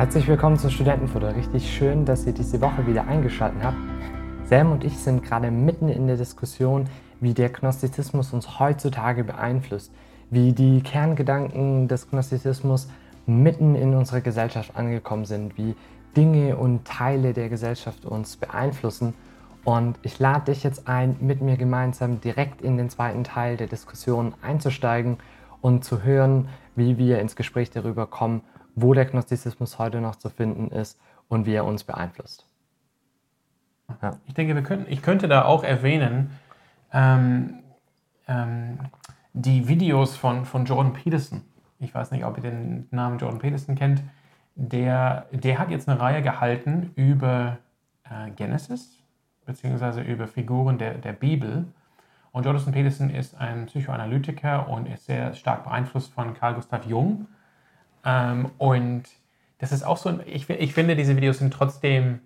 Herzlich willkommen zu Studentenfutter. Richtig schön, dass ihr diese Woche wieder eingeschaltet habt. Sam und ich sind gerade mitten in der Diskussion, wie der Gnostizismus uns heutzutage beeinflusst, wie die Kerngedanken des Gnostizismus mitten in unserer Gesellschaft angekommen sind, wie Dinge und Teile der Gesellschaft uns beeinflussen. Und ich lade dich jetzt ein, mit mir gemeinsam direkt in den zweiten Teil der Diskussion einzusteigen und zu hören, wie wir ins Gespräch darüber kommen, wo der Gnostizismus heute noch zu finden ist und wie er uns beeinflusst. Ja. Ich denke, wir könnten, ich könnte da auch erwähnen, ähm, ähm, die Videos von, von Jordan Peterson. Ich weiß nicht, ob ihr den Namen Jordan Peterson kennt. Der, der hat jetzt eine Reihe gehalten über äh, Genesis, beziehungsweise über Figuren der, der Bibel. Und Jonathan Peterson ist ein Psychoanalytiker und ist sehr stark beeinflusst von Carl Gustav Jung. Ähm, und das ist auch so, ich, ich finde, diese Videos sind trotzdem,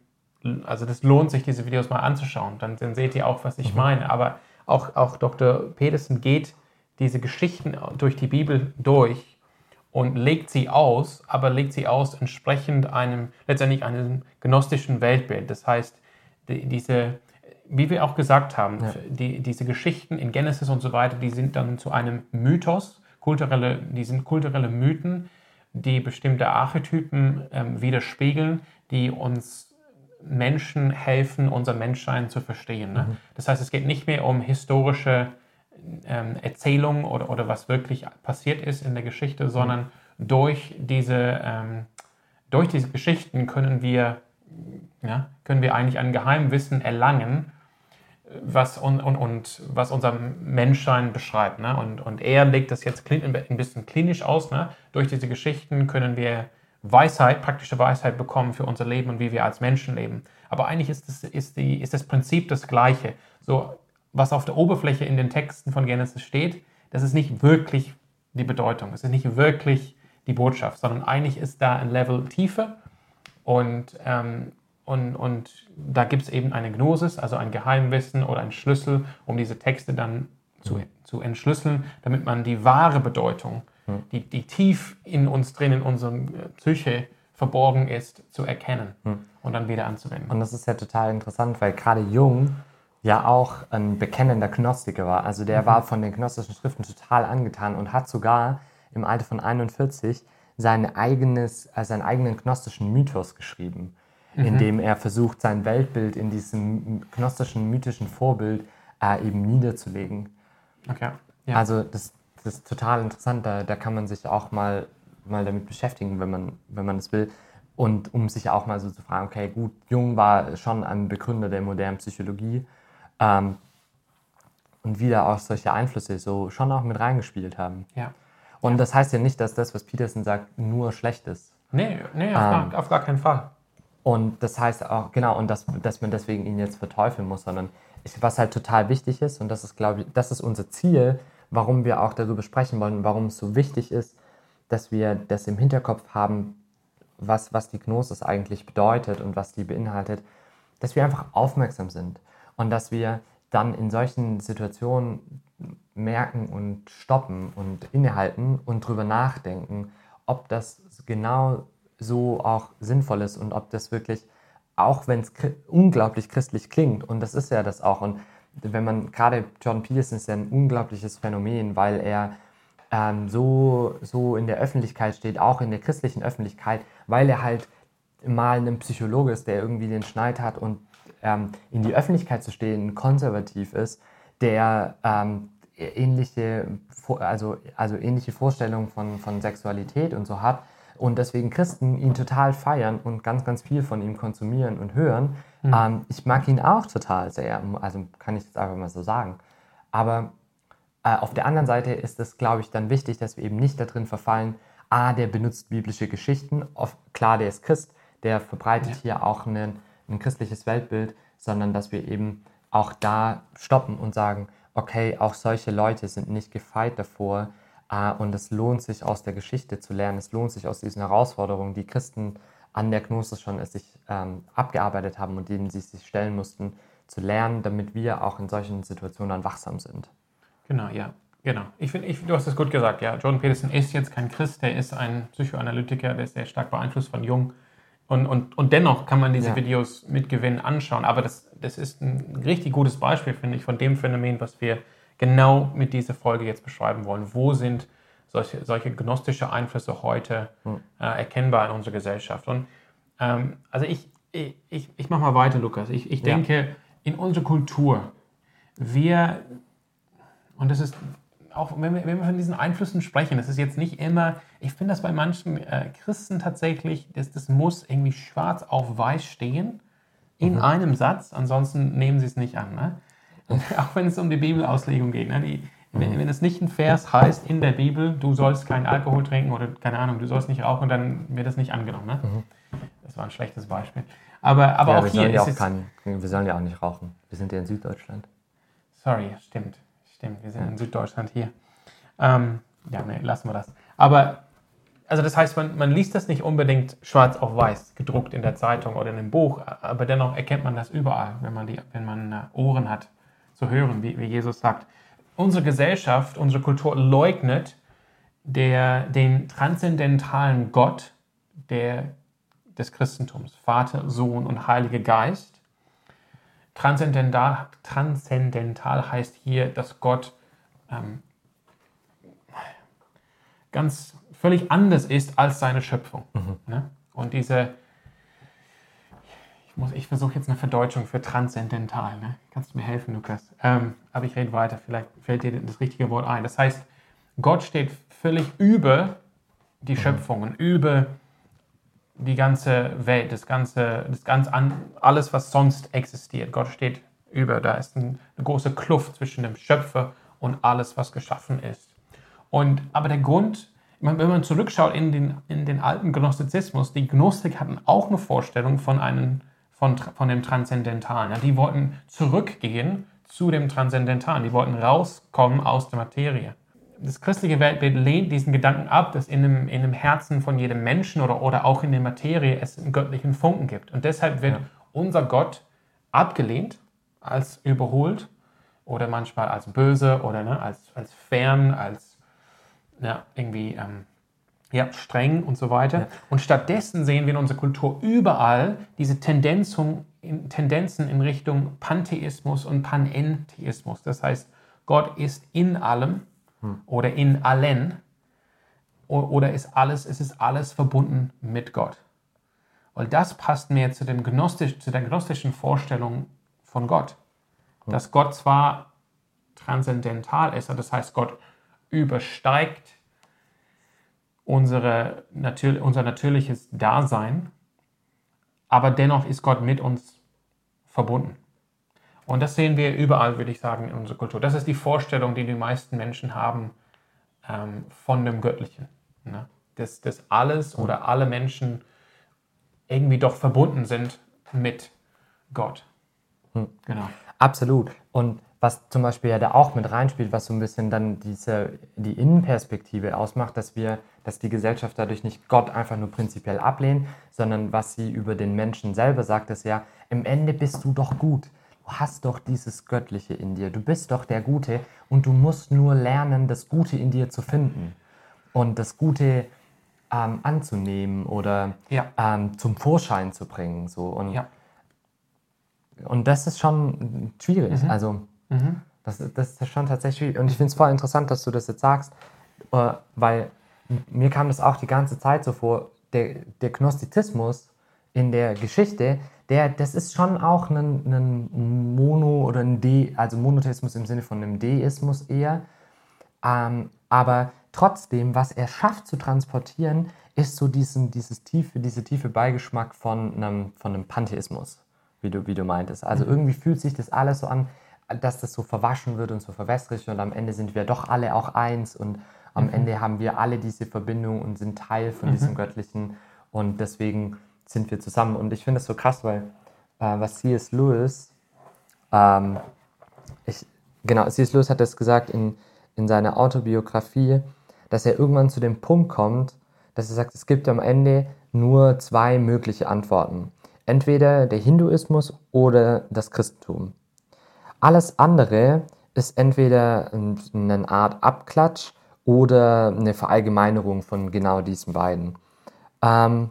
also das lohnt sich, diese Videos mal anzuschauen. Dann, dann seht ihr auch, was ich mhm. meine. Aber auch, auch Dr. Peterson geht diese Geschichten durch die Bibel durch und legt sie aus, aber legt sie aus entsprechend einem, letztendlich einem gnostischen Weltbild. Das heißt, die, diese, wie wir auch gesagt haben, ja. die, diese Geschichten in Genesis und so weiter, die sind dann zu einem Mythos, kulturelle, die sind kulturelle Mythen, die bestimmte Archetypen ähm, widerspiegeln, die uns Menschen helfen, unser Menschsein zu verstehen. Ne? Mhm. Das heißt, es geht nicht mehr um historische ähm, Erzählungen oder, oder was wirklich passiert ist in der Geschichte, sondern mhm. durch, diese, ähm, durch diese Geschichten können wir, ja, können wir eigentlich ein Geheimwissen erlangen, was, und, und, und was unser Menschsein beschreibt. Ne? Und, und er legt das jetzt ein bisschen klinisch aus. Ne? Durch diese Geschichten können wir Weisheit, praktische Weisheit bekommen für unser Leben und wie wir als Menschen leben. Aber eigentlich ist das, ist die, ist das Prinzip das gleiche. So, was auf der Oberfläche in den Texten von Genesis steht, das ist nicht wirklich die Bedeutung, es ist nicht wirklich die Botschaft, sondern eigentlich ist da ein Level tiefer und ähm, und, und da gibt es eben eine Gnosis, also ein Geheimwissen oder ein Schlüssel, um diese Texte dann zu, zu entschlüsseln, damit man die wahre Bedeutung, hm. die, die tief in uns drin, in unserer Psyche verborgen ist, zu erkennen hm. und dann wieder anzuwenden. Und das ist ja total interessant, weil gerade Jung ja auch ein bekennender Gnostiker war. Also der mhm. war von den gnostischen Schriften total angetan und hat sogar im Alter von 41 sein eigenes, äh, seinen eigenen gnostischen Mythos geschrieben mhm. indem er versucht, sein Weltbild in diesem gnostischen, mythischen Vorbild äh, eben niederzulegen. Okay. Ja. Also das, das ist total interessant, da, da kann man sich auch mal, mal damit beschäftigen, wenn man, wenn man das will. Und um sich auch mal so zu fragen, okay, gut, Jung war schon ein Begründer der modernen Psychologie ähm, und wieder auch solche Einflüsse so schon auch mit reingespielt haben. Ja. Und das heißt ja nicht, dass das, was Peterson sagt, nur schlecht ist. Nee, nee auf, ähm, gar, auf gar keinen Fall. Und das heißt auch, genau, und das, dass man deswegen ihn jetzt verteufeln muss, sondern ich, was halt total wichtig ist, und das ist, glaube ich, das ist unser Ziel, warum wir auch darüber sprechen wollen, warum es so wichtig ist, dass wir das im Hinterkopf haben, was, was die Gnosis eigentlich bedeutet und was die beinhaltet, dass wir einfach aufmerksam sind und dass wir dann in solchen Situationen merken und stoppen und innehalten und drüber nachdenken, ob das genau so auch sinnvoll ist und ob das wirklich, auch wenn es unglaublich christlich klingt, und das ist ja das auch, und wenn man gerade Jordan Peterson ist ja ein unglaubliches Phänomen, weil er ähm, so, so in der Öffentlichkeit steht, auch in der christlichen Öffentlichkeit, weil er halt mal ein Psychologe ist, der irgendwie den Schneid hat und ähm, in die Öffentlichkeit zu stehen, konservativ ist, der ähm, ähnliche, also, also ähnliche Vorstellungen von, von Sexualität und so hat, und deswegen Christen ihn total feiern und ganz, ganz viel von ihm konsumieren und hören. Mhm. Ähm, ich mag ihn auch total sehr, also kann ich jetzt einfach mal so sagen. Aber äh, auf der anderen Seite ist es, glaube ich, dann wichtig, dass wir eben nicht darin verfallen, ah, der benutzt biblische Geschichten, auf, klar, der ist Christ, der verbreitet ja. hier auch einen, ein christliches Weltbild, sondern dass wir eben auch da stoppen und sagen, okay, auch solche Leute sind nicht gefeit davor, und es lohnt sich aus der Geschichte zu lernen. Es lohnt sich aus diesen Herausforderungen, die Christen an der Gnosis schon sich ähm, abgearbeitet haben und denen sie sich stellen mussten, zu lernen, damit wir auch in solchen Situationen dann wachsam sind. Genau, ja. Genau. Ich finde, ich, du hast es gut gesagt, ja. Jordan Peterson ist jetzt kein Christ, der ist ein Psychoanalytiker, der ist sehr stark beeinflusst von Jung. Und, und, und dennoch kann man diese ja. Videos mit Gewinn anschauen. Aber das, das ist ein richtig gutes Beispiel, finde ich, von dem Phänomen, was wir genau mit dieser Folge jetzt beschreiben wollen. Wo sind solche, solche gnostische Einflüsse heute hm. äh, erkennbar in unserer Gesellschaft? Und ähm, also ich, ich, ich, ich mache mal weiter, Lukas. Ich, ich denke, ja. in unserer Kultur, wir, und das ist auch, wenn wir, wenn wir von diesen Einflüssen sprechen, das ist jetzt nicht immer, ich finde das bei manchen äh, Christen tatsächlich, das, das muss irgendwie schwarz auf weiß stehen in mhm. einem Satz, ansonsten nehmen sie es nicht an. Ne? auch wenn es um die Bibelauslegung geht. Ne? Die, wenn, wenn, es nicht ein Vers heißt in der Bibel, du sollst keinen Alkohol trinken oder keine Ahnung, du sollst nicht rauchen, dann wird das nicht angenommen. Ne? Mhm. Das war ein schlechtes Beispiel. Aber, aber ja, auch hier ja auch kein, wir sollen ja auch nicht rauchen. Wir sind ja in Süddeutschland. Sorry, stimmt. Stimmt, wir sind ja. in Süddeutschland hier. Ähm, ja, nee, lassen wir das. Aber, also das heißt, man, man liest das nicht unbedingt schwarz auf weiß, gedruckt in der Zeitung oder in einem Buch, aber dennoch erkennt man das überall, wenn man, die, wenn man äh, Ohren hat, zu hören, wie, wie Jesus sagt. Unsere Gesellschaft, unsere Kultur leugnet der, den transzendentalen Gott der, des Christentums, Vater, Sohn und Heiliger Geist. Transzendental, transzendental heißt hier, dass Gott ähm, ganz völlig anders ist als seine Schöpfung. Mhm. Ne? Und diese, ich, ich versuche jetzt eine Verdeutschung für transzendental. Ne? Kannst du mir helfen, Lukas? Ähm, aber ich rede weiter, vielleicht fällt dir das richtige Wort ein. Das heißt, Gott steht völlig über die mhm. Schöpfungen, über die ganze Welt, das ganze, das ganz an, alles, was sonst existiert. Gott steht über. Da ist ein, eine große Kluft zwischen dem Schöpfer und alles, was geschaffen ist. Und, aber der Grund, wenn man zurückschaut in den, in den alten Gnostizismus, die Gnostik hatten auch eine Vorstellung von, einem, von, von dem Transzendentalen. Ja, die wollten zurückgehen zu dem Transzendentalen. Die wollten rauskommen aus der Materie. Das christliche Weltbild lehnt diesen Gedanken ab, dass in dem, in dem Herzen von jedem Menschen oder, oder auch in der Materie es einen göttlichen Funken gibt. Und deshalb wird ja. unser Gott abgelehnt als überholt oder manchmal als böse oder ne, als, als fern, als ja, irgendwie ähm, ja, streng und so weiter. Ja. Und stattdessen sehen wir in unserer Kultur überall diese Tendenz, in, Tendenzen in Richtung Pantheismus und Panentheismus. Das heißt, Gott ist in allem hm. oder in allen oder ist alles, es ist alles verbunden mit Gott. Und das passt mehr zu, dem Gnostisch, zu der gnostischen Vorstellung von Gott dass Gott zwar transzendental ist, das heißt, Gott übersteigt unsere, unser natürliches Dasein, aber dennoch ist Gott mit uns verbunden. Und das sehen wir überall, würde ich sagen, in unserer Kultur. Das ist die Vorstellung, die die meisten Menschen haben ähm, von dem Göttlichen. Ne? Dass, dass alles oder alle Menschen irgendwie doch verbunden sind mit Gott. Hm. Genau. Absolut. Und was zum Beispiel ja da auch mit reinspielt, was so ein bisschen dann diese, die Innenperspektive ausmacht, dass wir, dass die Gesellschaft dadurch nicht Gott einfach nur prinzipiell ablehnt, sondern was sie über den Menschen selber sagt, ist ja, im Ende bist du doch gut. Du hast doch dieses Göttliche in dir. Du bist doch der Gute und du musst nur lernen, das Gute in dir zu finden und das Gute ähm, anzunehmen oder ja. ähm, zum Vorschein zu bringen. So. Und ja und das ist schon schwierig. Mhm. Also, mhm. Das, das ist schon tatsächlich schwierig. Und ich finde es voll interessant, dass du das jetzt sagst, äh, weil mir kam das auch die ganze Zeit so vor, der, der Gnostizismus in der Geschichte, der, das ist schon auch ein, ein Mono- oder ein De, also Monotheismus im Sinne von einem Deismus eher. Ähm, aber trotzdem, was er schafft zu transportieren, ist so diesen, dieses tiefe, diese tiefe Beigeschmack von einem, von einem Pantheismus wie du, wie du meintest. Also mhm. irgendwie fühlt sich das alles so an, dass das so verwaschen wird und so verwässrig und am Ende sind wir doch alle auch eins und am mhm. Ende haben wir alle diese Verbindung und sind Teil von mhm. diesem Göttlichen und deswegen sind wir zusammen. Und ich finde es so krass, weil äh, was C.S. Lewis, ähm, ich, genau, C.S. Lewis hat das gesagt in, in seiner Autobiografie, dass er irgendwann zu dem Punkt kommt, dass er sagt, es gibt am Ende nur zwei mögliche Antworten entweder der Hinduismus oder das Christentum. Alles andere ist entweder eine Art Abklatsch oder eine Verallgemeinerung von genau diesen beiden. Ähm,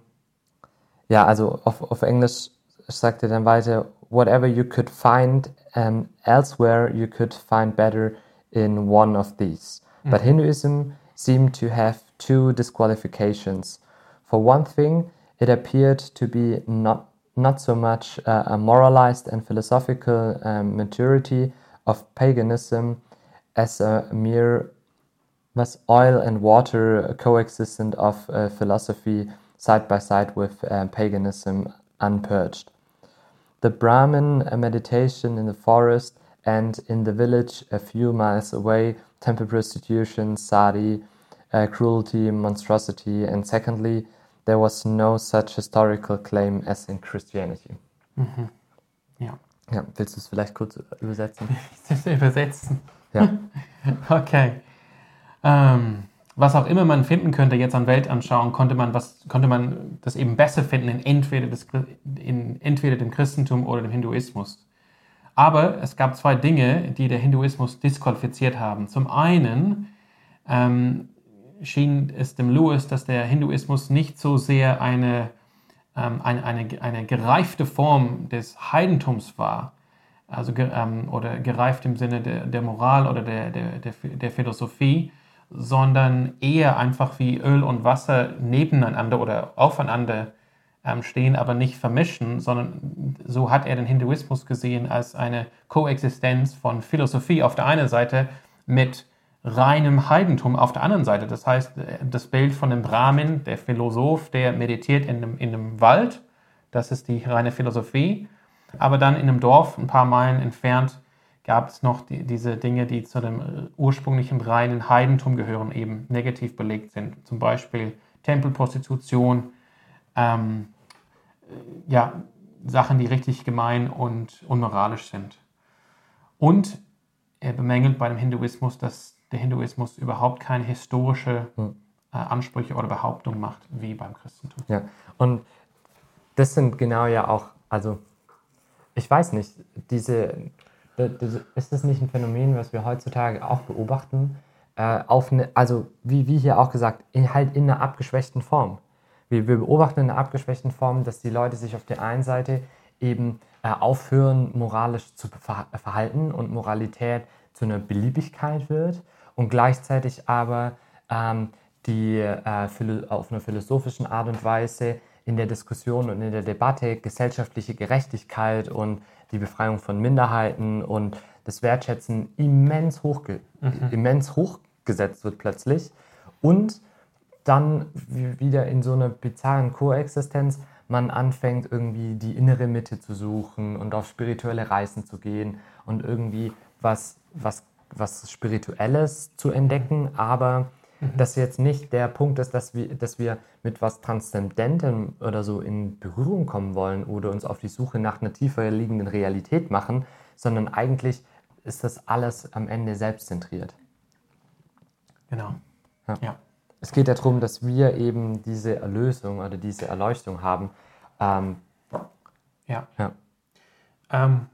ja, also auf, auf Englisch sagt er dann weiter, whatever you could find um, elsewhere, you could find better in one of these. Mm. But Hinduism seemed to have two disqualifications. For one thing, it appeared to be not not so much uh, a moralized and philosophical um, maturity of paganism as a mere was oil and water coexistent of uh, philosophy side by side with uh, paganism unpurged. The Brahmin meditation in the forest and in the village a few miles away, temple prostitution, sari, uh, cruelty, monstrosity, and secondly, there was no such historical claim as in Christianity. Mhm. Ja. ja. Willst du es vielleicht kurz übersetzen? Übersetzen. Ja. okay. Ähm, was auch immer man finden könnte jetzt an Weltanschauung, konnte man, was, konnte man das eben besser finden in entweder, des, in entweder dem Christentum oder dem Hinduismus. Aber es gab zwei Dinge, die der Hinduismus disqualifiziert haben. Zum einen ähm, schien es dem Lewis, dass der Hinduismus nicht so sehr eine, ähm, eine, eine, eine gereifte Form des Heidentums war, also ähm, oder gereift im Sinne der, der Moral oder der, der, der, der Philosophie, sondern eher einfach wie Öl und Wasser nebeneinander oder aufeinander ähm, stehen, aber nicht vermischen, sondern so hat er den Hinduismus gesehen als eine Koexistenz von Philosophie auf der einen Seite mit reinem Heidentum auf der anderen Seite. Das heißt, das Bild von dem Brahmin, der Philosoph, der meditiert in einem, in einem Wald, das ist die reine Philosophie, aber dann in einem Dorf ein paar Meilen entfernt gab es noch die, diese Dinge, die zu dem äh, ursprünglichen reinen Heidentum gehören, eben negativ belegt sind. Zum Beispiel Tempelprostitution, ähm, ja, Sachen, die richtig gemein und unmoralisch sind. Und er bemängelt bei dem Hinduismus, dass der Hinduismus überhaupt keine historische hm. äh, Ansprüche oder Behauptung macht, wie beim Christentum. Ja, und das sind genau ja auch, also ich weiß nicht, diese ist das nicht ein Phänomen, was wir heutzutage auch beobachten? Äh, auf eine, also wie, wie hier auch gesagt, in, halt in einer abgeschwächten Form. Wir, wir beobachten in einer abgeschwächten Form, dass die Leute sich auf der einen Seite eben äh, aufhören, moralisch zu ver verhalten und Moralität zu einer Beliebigkeit wird und gleichzeitig aber ähm, die äh, auf einer philosophischen Art und Weise in der Diskussion und in der Debatte gesellschaftliche Gerechtigkeit und die Befreiung von Minderheiten und das Wertschätzen immens, hochge mhm. immens hochgesetzt wird plötzlich und dann wieder in so einer bizarren Koexistenz man anfängt irgendwie die innere Mitte zu suchen und auf spirituelle Reisen zu gehen und irgendwie was, was, was Spirituelles zu entdecken, aber. Dass jetzt nicht der Punkt ist, dass wir, dass wir mit was Transzendentem oder so in Berührung kommen wollen oder uns auf die Suche nach einer tiefer liegenden Realität machen, sondern eigentlich ist das alles am Ende selbstzentriert. Genau. Ja. ja. Es geht ja darum, dass wir eben diese Erlösung oder diese Erleuchtung haben. Ähm, ja. ja. Ähm,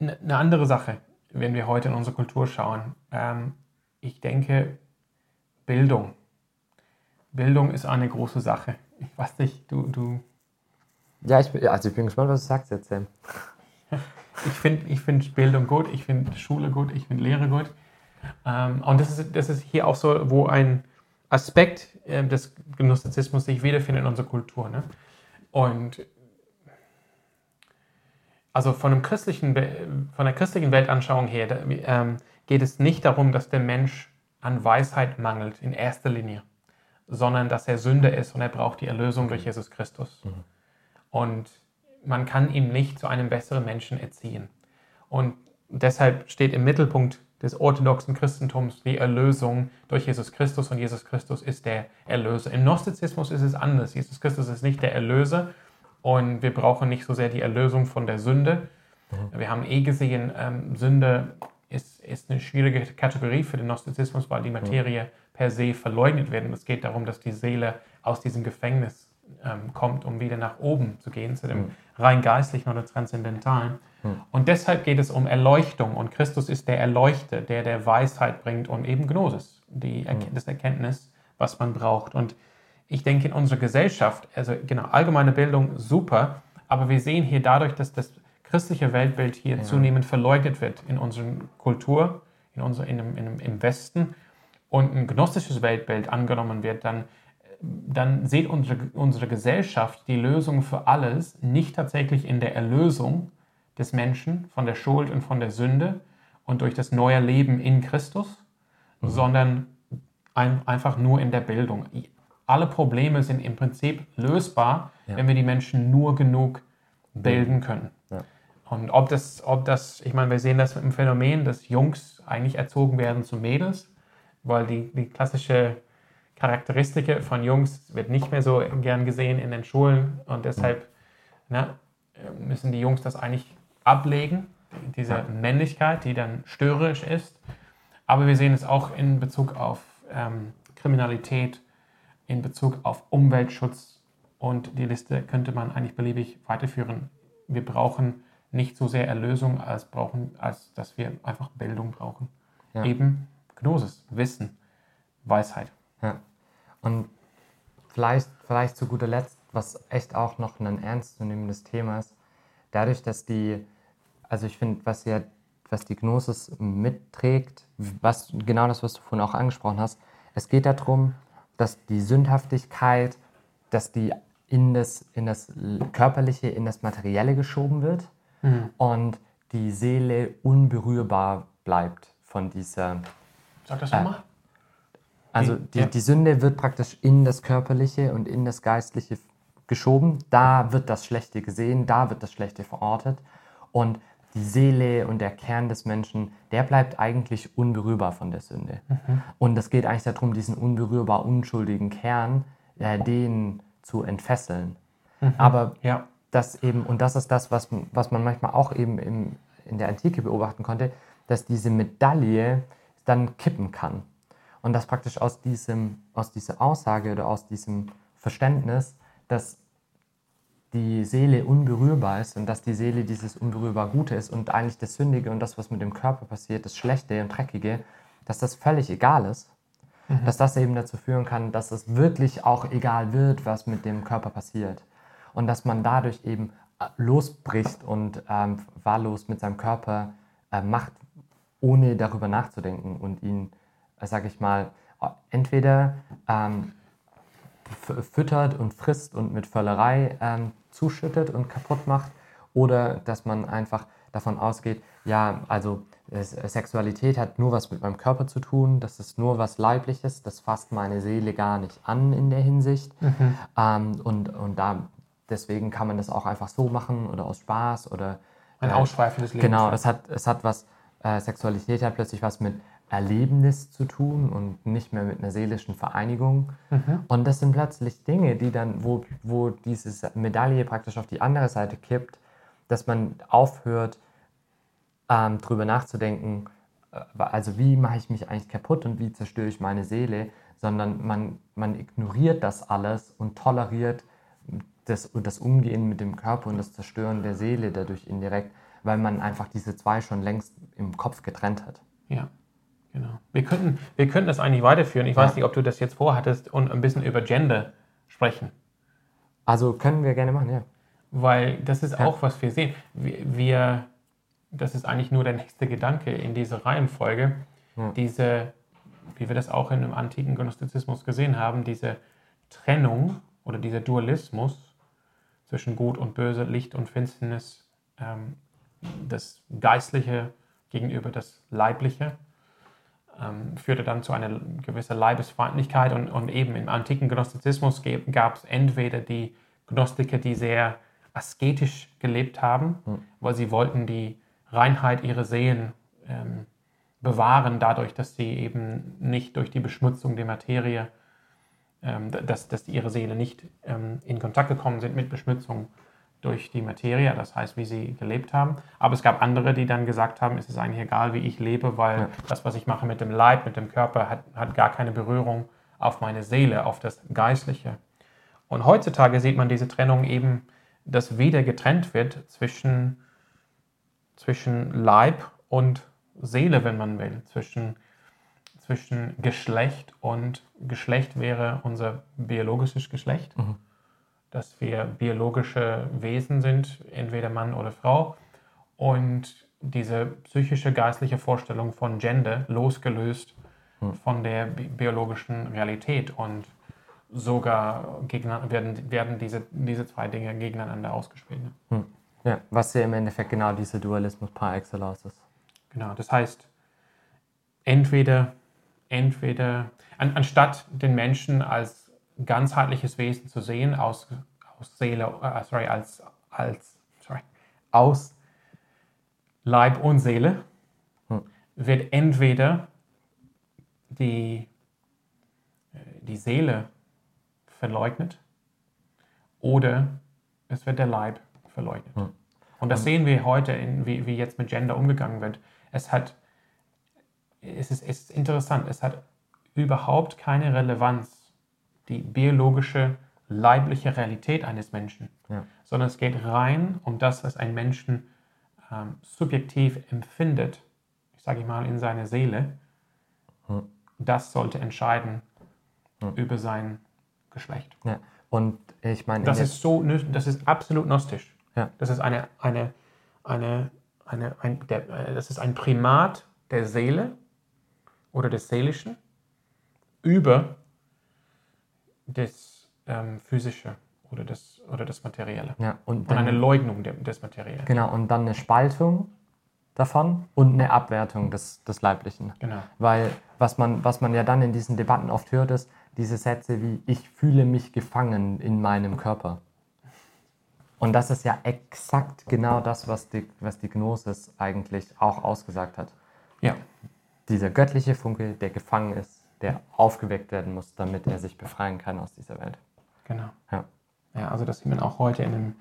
eine andere Sache, wenn wir heute in unsere Kultur schauen. Ähm, ich denke, Bildung. Bildung ist eine große Sache. Ich weiß nicht, du. du ja, ich bin, also ich bin gespannt, was du sagst jetzt, Sam. ich finde ich find Bildung gut, ich finde Schule gut, ich finde Lehre gut. Ähm, und das ist, das ist hier auch so, wo ein Aspekt äh, des Gnostizismus sich wiederfindet in unserer Kultur. Ne? Und also von, einem christlichen, von der christlichen Weltanschauung her da, ähm, geht es nicht darum, dass der Mensch an Weisheit mangelt in erster Linie, sondern dass er Sünder ist und er braucht die Erlösung durch Jesus Christus. Mhm. Und man kann ihn nicht zu einem besseren Menschen erziehen. Und deshalb steht im Mittelpunkt des orthodoxen Christentums die Erlösung durch Jesus Christus und Jesus Christus ist der Erlöser. Im Gnostizismus ist es anders. Jesus Christus ist nicht der Erlöser und wir brauchen nicht so sehr die Erlösung von der Sünde. Mhm. Wir haben eh gesehen, ähm, Sünde ist, ist eine schwierige Kategorie für den Gnostizismus, weil die Materie per se verleugnet wird. Und es geht darum, dass die Seele aus diesem Gefängnis ähm, kommt, um wieder nach oben zu gehen, zu dem rein geistlichen oder transzendentalen. Und deshalb geht es um Erleuchtung. Und Christus ist der Erleuchter, der der Weisheit bringt und eben Gnosis, die Erkenntnis, das Erkenntnis, was man braucht. Und ich denke in unserer Gesellschaft, also genau, allgemeine Bildung super, aber wir sehen hier dadurch, dass das christliche Weltbild hier ja. zunehmend verleugnet wird in unserer Kultur, in unser, in, in, im Westen und ein gnostisches Weltbild angenommen wird, dann, dann sieht unsere, unsere Gesellschaft die Lösung für alles nicht tatsächlich in der Erlösung des Menschen von der Schuld und von der Sünde und durch das neue Leben in Christus, mhm. sondern ein, einfach nur in der Bildung. Alle Probleme sind im Prinzip lösbar, ja. wenn wir die Menschen nur genug bilden können. Ja. Und ob das, ob das, ich meine, wir sehen das im Phänomen, dass Jungs eigentlich erzogen werden zu Mädels, weil die, die klassische Charakteristik von Jungs wird nicht mehr so gern gesehen in den Schulen und deshalb ne, müssen die Jungs das eigentlich ablegen, diese Männlichkeit, die dann störerisch ist. Aber wir sehen es auch in Bezug auf ähm, Kriminalität, in Bezug auf Umweltschutz und die Liste könnte man eigentlich beliebig weiterführen. Wir brauchen nicht so sehr Erlösung, als, brauchen, als dass wir einfach Bildung brauchen. Ja. Eben Gnosis, Wissen, Weisheit. Ja. Und vielleicht, vielleicht zu guter Letzt, was echt auch noch ein ernstzunehmendes Thema ist, dadurch, dass die, also ich finde, was ja, was die Gnosis mitträgt, was genau das, was du vorhin auch angesprochen hast, es geht darum, dass die Sündhaftigkeit, dass die in das, in das Körperliche, in das Materielle geschoben wird mhm. und die Seele unberührbar bleibt von dieser. Sag das nochmal. Äh, also die, ja. die Sünde wird praktisch in das Körperliche und in das Geistliche geschoben. Da wird das Schlechte gesehen, da wird das Schlechte verortet. Und die Seele und der Kern des Menschen, der bleibt eigentlich unberührbar von der Sünde. Mhm. Und es geht eigentlich darum, diesen unberührbar unschuldigen Kern, äh, den zu entfesseln. Mhm. Aber ja dass eben, und das ist das, was, was man manchmal auch eben im, in der Antike beobachten konnte, dass diese Medaille dann kippen kann. Und dass praktisch aus, diesem, aus dieser Aussage oder aus diesem Verständnis, dass die Seele unberührbar ist und dass die Seele dieses unberührbar Gute ist und eigentlich das Sündige und das, was mit dem Körper passiert, das Schlechte und Dreckige, dass das völlig egal ist. Mhm. Dass das eben dazu führen kann, dass es wirklich auch egal wird, was mit dem Körper passiert und dass man dadurch eben äh, losbricht und ähm, wahllos mit seinem Körper äh, macht, ohne darüber nachzudenken und ihn, äh, sage ich mal, äh, entweder ähm, füttert und frisst und mit Völlerei ähm, zuschüttet und kaputt macht oder dass man einfach davon ausgeht, ja, also Sexualität hat nur was mit meinem Körper zu tun, das ist nur was Leibliches, das fasst meine Seele gar nicht an in der Hinsicht. Mhm. Ähm, und, und da deswegen kann man das auch einfach so machen oder aus Spaß oder. Ein äh, ausschweifendes Leben. Genau, es hat, es hat was, äh, Sexualität hat plötzlich was mit Erlebnis zu tun und nicht mehr mit einer seelischen Vereinigung. Mhm. Und das sind plötzlich Dinge, die dann, wo, wo diese Medaille praktisch auf die andere Seite kippt, dass man aufhört, ähm, drüber nachzudenken, äh, also wie mache ich mich eigentlich kaputt und wie zerstöre ich meine Seele, sondern man, man ignoriert das alles und toleriert das, das Umgehen mit dem Körper und das Zerstören der Seele dadurch indirekt, weil man einfach diese zwei schon längst im Kopf getrennt hat. Ja, genau. Wir könnten, wir könnten das eigentlich weiterführen. Ich ja. weiß nicht, ob du das jetzt vorhattest und ein bisschen über Gender sprechen. Also können wir gerne machen, ja. Weil das ist ja. auch, was wir sehen. Wir, wir, das ist eigentlich nur der nächste Gedanke in dieser Reihenfolge. Ja. Diese, wie wir das auch in dem antiken Gnostizismus gesehen haben, diese Trennung oder dieser Dualismus zwischen Gut und Böse, Licht und Finsternis, ähm, das Geistliche gegenüber das Leibliche, ähm, führte dann zu einer gewissen Leibesfeindlichkeit und, und eben im antiken Gnostizismus gab es entweder die Gnostiker, die sehr asketisch gelebt haben, mhm. weil sie wollten die Reinheit ihrer Seelen ähm, bewahren, dadurch, dass sie eben nicht durch die Beschmutzung der Materie dass, dass ihre Seele nicht ähm, in Kontakt gekommen sind mit Beschmutzung durch die Materie, das heißt, wie sie gelebt haben. Aber es gab andere, die dann gesagt haben, es ist eigentlich egal, wie ich lebe, weil ja. das, was ich mache mit dem Leib, mit dem Körper, hat, hat gar keine Berührung auf meine Seele, auf das Geistliche. Und heutzutage sieht man diese Trennung eben, dass wieder getrennt wird zwischen, zwischen Leib und Seele, wenn man will, zwischen zwischen Geschlecht und Geschlecht wäre unser biologisches Geschlecht, Mhm. dass wir biologische Wesen sind, entweder Mann oder Frau. Und diese psychische, geistliche Vorstellung von Gender losgelöst von der bi biologischen Realität. Und sogar werden, werden diese, diese zwei Dinge gegeneinander ausgespielt. Ne? Hm. Ja, was ja im Endeffekt genau dieser Dualismus par excellence ist. Genau, das heißt, entweder, entweder an, anstatt den Menschen als ganzheitliches Wesen zu sehen, aus, aus Seele, äh, sorry, als, als, sorry, aus Leib und Seele, Hm. wird entweder die, äh, die Seele verleugnet oder es wird der Leib verleugnet. Hm. Und das sehen wir heute, in, wie, wie jetzt mit Gender umgegangen wird. Es hat, es ist, es ist interessant, es hat überhaupt keine Relevanz, die biologische, leibliche Realität eines Menschen, Ja. sondern es geht rein um das, was ein Menschen ähm, subjektiv empfindet, ich sage mal in seiner Seele. Hm. Das sollte entscheiden Hm. über sein Geschlecht. Ja. Und ich meine, in Das ist so, das ist absolut gnostisch. Ja. Das ist eine, eine, eine, eine, ein, der, äh, das ist ein Primat der Seele oder des Seelischen über das ähm, Physische oder das, oder das Materielle. ja, und Und dann, eine Leugnung des Materiellen. genau, und dann eine Spaltung davon und eine Abwertung des, des Leiblichen. Genau. Weil was man, was man ja dann in diesen Debatten oft hört, ist diese Sätze wie, ich fühle mich gefangen in meinem Körper. Und das ist ja exakt genau das, was die, was die Gnosis eigentlich auch ausgesagt hat. Ja. Dieser göttliche Funke, der gefangen ist, der aufgeweckt werden muss, damit er sich befreien kann aus dieser Welt. Genau. Ja. Ja, also das sieht man auch heute in dem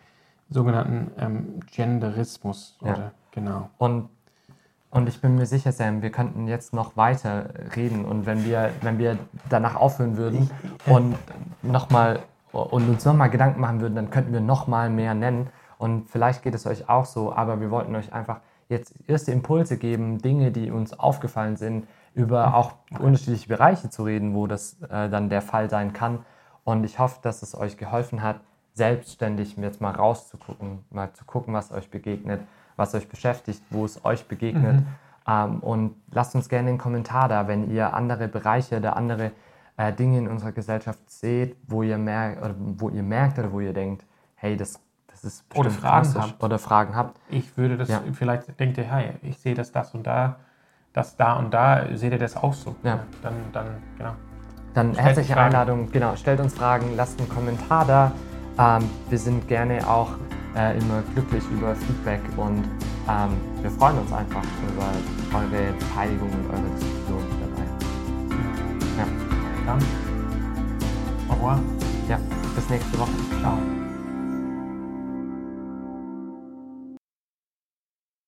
sogenannten ähm, Genderismus. Ja. Oder, genau. Und, und ich bin mir sicher, Sam, wir könnten jetzt noch weiter reden. Und wenn wir, wenn wir danach aufhören würden und nochmal und uns nochmal Gedanken machen würden, dann könnten wir nochmal mehr nennen. Und vielleicht geht es euch auch so, aber wir wollten euch einfach jetzt erste Impulse geben, Dinge, die uns aufgefallen sind, über auch unterschiedliche Bereiche zu reden, wo das äh, dann der Fall sein kann. Und ich hoffe, dass es euch geholfen hat, selbstständig jetzt mal rauszugucken, mal zu gucken, was euch begegnet, was euch beschäftigt, wo es euch begegnet. Ähm, und lasst uns gerne einen Kommentar da, wenn ihr andere Bereiche oder andere äh, Dinge in unserer Gesellschaft seht, wo ihr merkt oder wo ihr merkt oder wo ihr denkt, hey, das, das Oder Fragen habt. oder Fragen habt. Ich würde das, Ja. vielleicht denkt ihr, hey, ich sehe das, das und da, das da und da, seht ihr das auch so? Ja. Dann, dann, genau. Dann Stellt herzliche Fragen. Einladung, genau, stellt uns Fragen, lasst einen Kommentar da. Ähm, wir sind gerne auch äh, immer glücklich über Feedback und ähm, wir freuen uns einfach über eure Beteiligung und eure Diskussion dabei. Ja, Dann, au revoir. ja bis nächste Woche. Ciao.